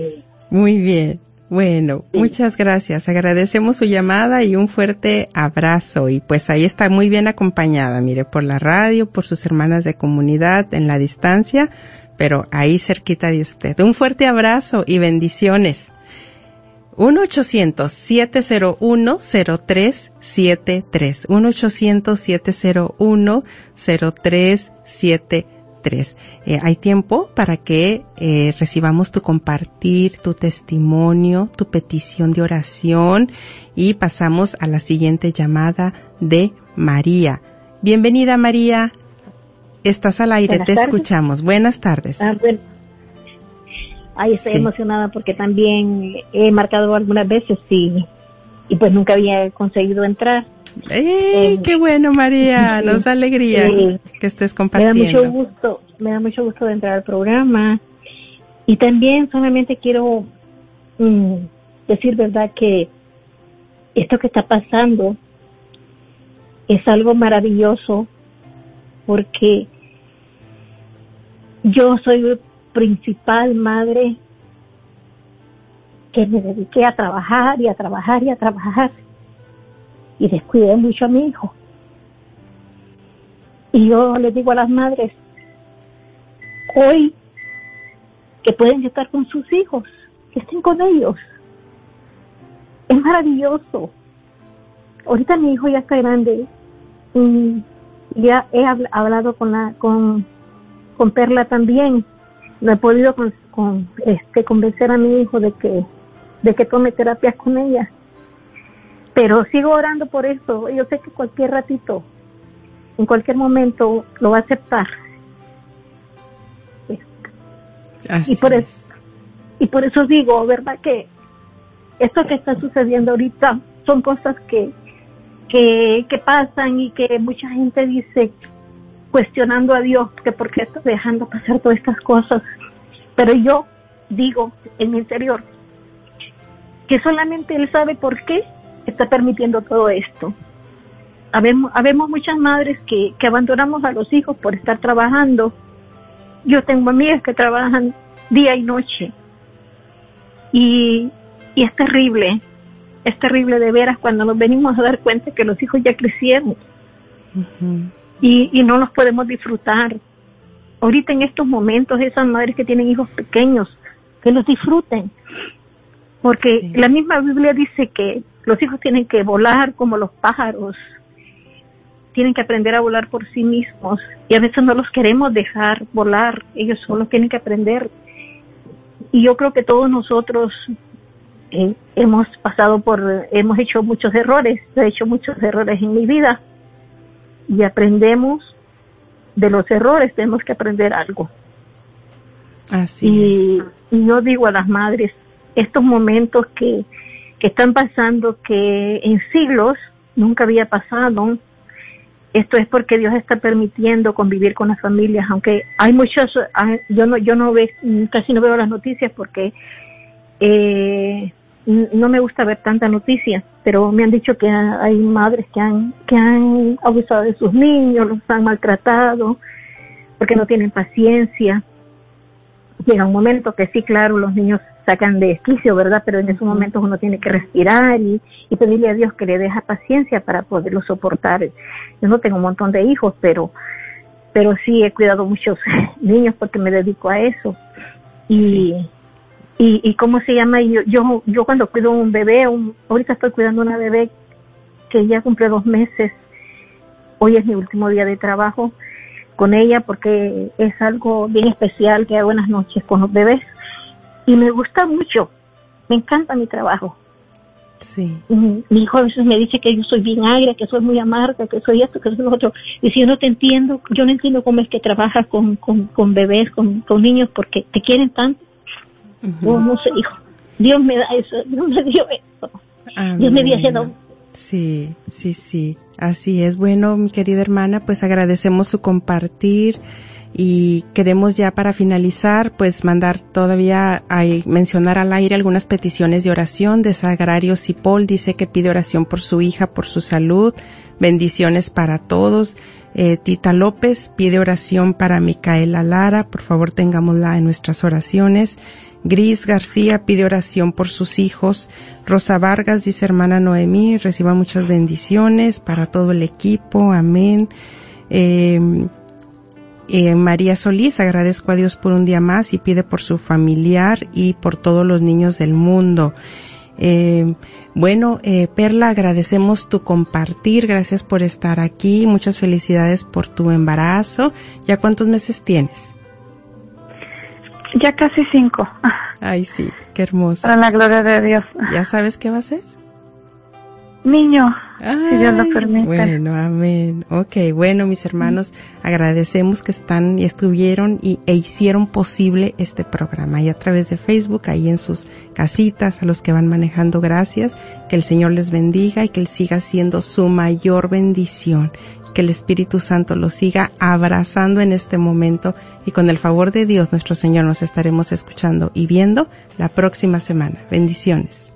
Muy bien. Bueno, muchas gracias. Agradecemos su llamada y un fuerte abrazo. Y pues ahí está muy bien acompañada, mire, por la radio, por sus hermanas de comunidad en la distancia, pero ahí cerquita de usted. Un fuerte abrazo y bendiciones. 1-800-701-0373. 1-800-701-0373. Eh, hay tiempo para que eh, recibamos tu compartir, tu testimonio, tu petición de oración y pasamos a la siguiente llamada de María. Bienvenida María. Estás al aire, Buenas te tardes. escuchamos. Buenas tardes. Ah, bueno. Ay, estoy Sí. emocionada porque también he marcado algunas veces y, y pues nunca había conseguido entrar. ¡Ey, qué bueno María! Nos da alegría que estés Me da compartiendo. mucho gusto, me da mucho gusto de entrar al programa y también solamente quiero mm, decir verdad que esto que está pasando es algo maravilloso porque yo soy principal madre que me dediqué a trabajar y a trabajar y a trabajar y descuidé mucho a mi hijo. Y yo les digo a las madres, hoy que pueden estar con sus hijos, que estén con ellos. Es maravilloso. Ahorita mi hijo ya está grande y ya he habl- hablado con la con Perla también. No he podido con, con, este convencer a mi hijo de que de que tome terapias con ella. Pero sigo orando por eso. Yo sé que cualquier ratito, en cualquier momento, lo va a aceptar. Así y por eso y por eso digo verdad que esto que está sucediendo ahorita son cosas que que, que pasan y que mucha gente dice cuestionando a Dios que por qué está dejando pasar todas estas cosas. Pero yo digo en mi interior que solamente él sabe por qué está permitiendo todo esto. Habemos, muchas madres que, que abandonamos a los hijos por estar trabajando. Yo tengo amigas que trabajan día y noche. Y, y es terrible, es terrible de veras cuando nos venimos a dar cuenta que los hijos ya crecieron y, y no los podemos disfrutar. Ahorita en estos momentos esas madres que tienen hijos pequeños, que los disfruten, porque la misma Biblia dice que los hijos tienen que volar como los pájaros, tienen que aprender a volar por sí mismos. Y a veces no los queremos dejar volar, ellos solo tienen que aprender. Y yo creo que todos nosotros eh, hemos pasado por, hemos hecho muchos errores, he hecho muchos errores en mi vida y aprendemos de los errores, tenemos que aprender algo. Así y, es. y yo digo a las madres, estos momentos que, que están pasando, que en siglos nunca había pasado, esto es porque Dios está permitiendo convivir con las familias, aunque hay muchos, yo no, yo no ve, casi no veo las noticias porque eh, no me gusta ver tantas noticias, pero me han dicho que ha- hay madres que han, que han abusado de sus niños, los han maltratado, porque no tienen paciencia. Llega un momento que sí, claro, los niños sacan de esquicio, ¿verdad? Pero en esos momentos uno tiene que respirar y, y pedirle a Dios que le deje paciencia para poderlo soportar. Yo no tengo un montón de hijos, pero, pero sí he cuidado muchos <laughs> niños porque me dedico a eso. Y, y, y cómo se llama, yo, yo, yo cuando cuido un bebé, un, ahorita estoy cuidando una bebé que ya cumple dos meses, hoy es mi último día de trabajo con ella porque es algo bien especial que hago buenas noches con los bebés y me gusta mucho, me encanta mi trabajo. Sí. Mi hijo a veces me dice que yo soy bien agria, que soy muy amarga, que soy esto, que soy lo otro. Y si yo no te entiendo, yo no entiendo cómo es que trabajas con, con, con bebés, con, con niños, porque te quieren tanto. No sé, hijo. Dios me da eso, Dios me dio eso. Dios me dio ese don. Sí, sí, sí. Así es. Bueno, mi querida hermana, pues agradecemos su compartir y queremos ya para finalizar pues mandar todavía a mencionar al aire algunas peticiones de oración de Sagrario Cipol dice que pide oración por su hija por su salud bendiciones para todos eh, Tita López pide oración para Micaela Lara por favor tengámosla en nuestras oraciones Gris García pide oración por sus hijos. Rosa Vargas dice hermana Noemí, reciba muchas bendiciones para todo el equipo. Amén. Eh, eh, María Solís, agradezco a Dios por un día más y pide por su familiar y por todos los niños del mundo. Eh, bueno, eh, Perla, agradecemos tu compartir, gracias por estar aquí, muchas felicidades por tu embarazo. ¿Ya cuántos meses tienes? Ya casi cinco. Ay, sí, qué hermoso. Para la gloria de Dios. ¿Ya sabes qué va a ser? Niño, si Dios lo permite. Bueno, amén. Ok, bueno, mis hermanos, agradecemos que están y estuvieron y, e hicieron posible este programa. Y a través de Facebook, ahí en sus casitas, a los que van manejando, gracias. Que el Señor les bendiga y que Él siga siendo su mayor bendición. Que el Espíritu Santo los siga abrazando en este momento y con el favor de Dios, nuestro Señor, nos estaremos escuchando y viendo la próxima semana. Bendiciones.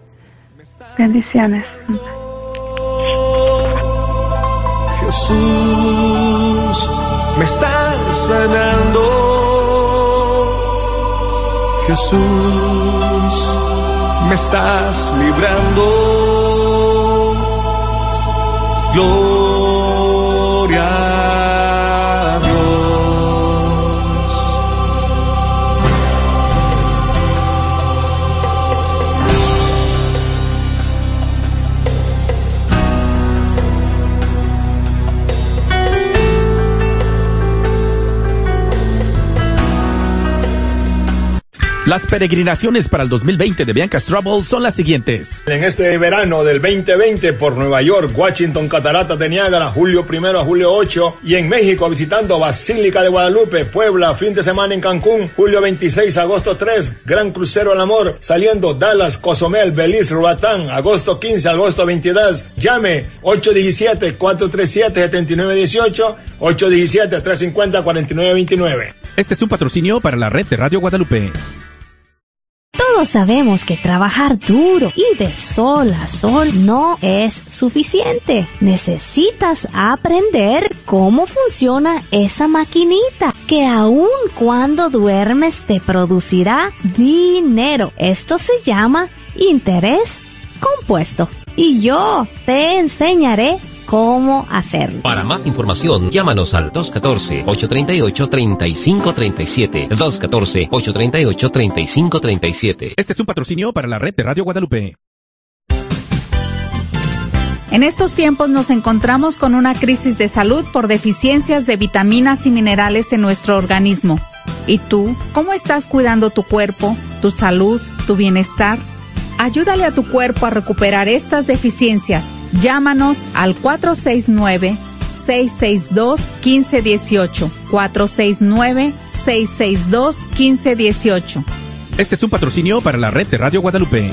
Bendiciones. Jesús, me estás sanando. Jesús, me estás librando. Gloria Las peregrinaciones para el 2020 de Bianca's Trouble son las siguientes. En este verano del 2020 por Nueva York, Washington, Cataratas de Niágara, julio primero a julio 8 y en México visitando Basílica de Guadalupe, Puebla, fin de semana en Cancún, julio 26, agosto 3, Gran Crucero al Amor, saliendo Dallas, Cozumel, Belice, Roatán, agosto 15, agosto 22. Llame 817-437-7918, 817-350-4929. Este es un patrocinio para la red de Radio Guadalupe. Todos sabemos que trabajar duro y de sol a sol no es suficiente. Necesitas aprender cómo funciona esa maquinita que aun cuando duermes te producirá dinero. Esto se llama interés compuesto. Y yo te enseñaré cómo hacerlo. Para más información, llámanos al 214-838-3537. 214-838-3537. Este es un patrocinio para la red de Radio Guadalupe. En estos tiempos nos encontramos con una crisis de salud por deficiencias de vitaminas y minerales en nuestro organismo. ¿Y tú, cómo estás cuidando tu cuerpo, tu salud, tu bienestar? Ayúdale a tu cuerpo a recuperar estas deficiencias. Llámanos al 469-662-1518. 469-662-1518. Este es un patrocinio para la red de Radio Guadalupe.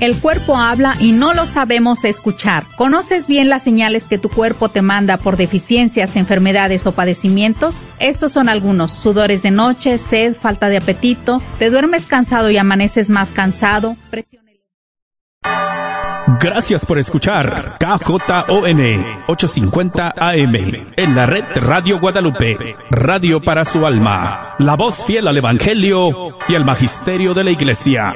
El cuerpo habla y no lo sabemos escuchar. ¿Conoces bien las señales que tu cuerpo te manda por deficiencias, enfermedades o padecimientos? Estos son algunos. Sudores de noche, sed, falta de apetito, te duermes cansado y amaneces más cansado, presión Gracias por escuchar KJON 850 AM en la red Radio Guadalupe, radio para su alma, la voz fiel al Evangelio y al Magisterio de la Iglesia.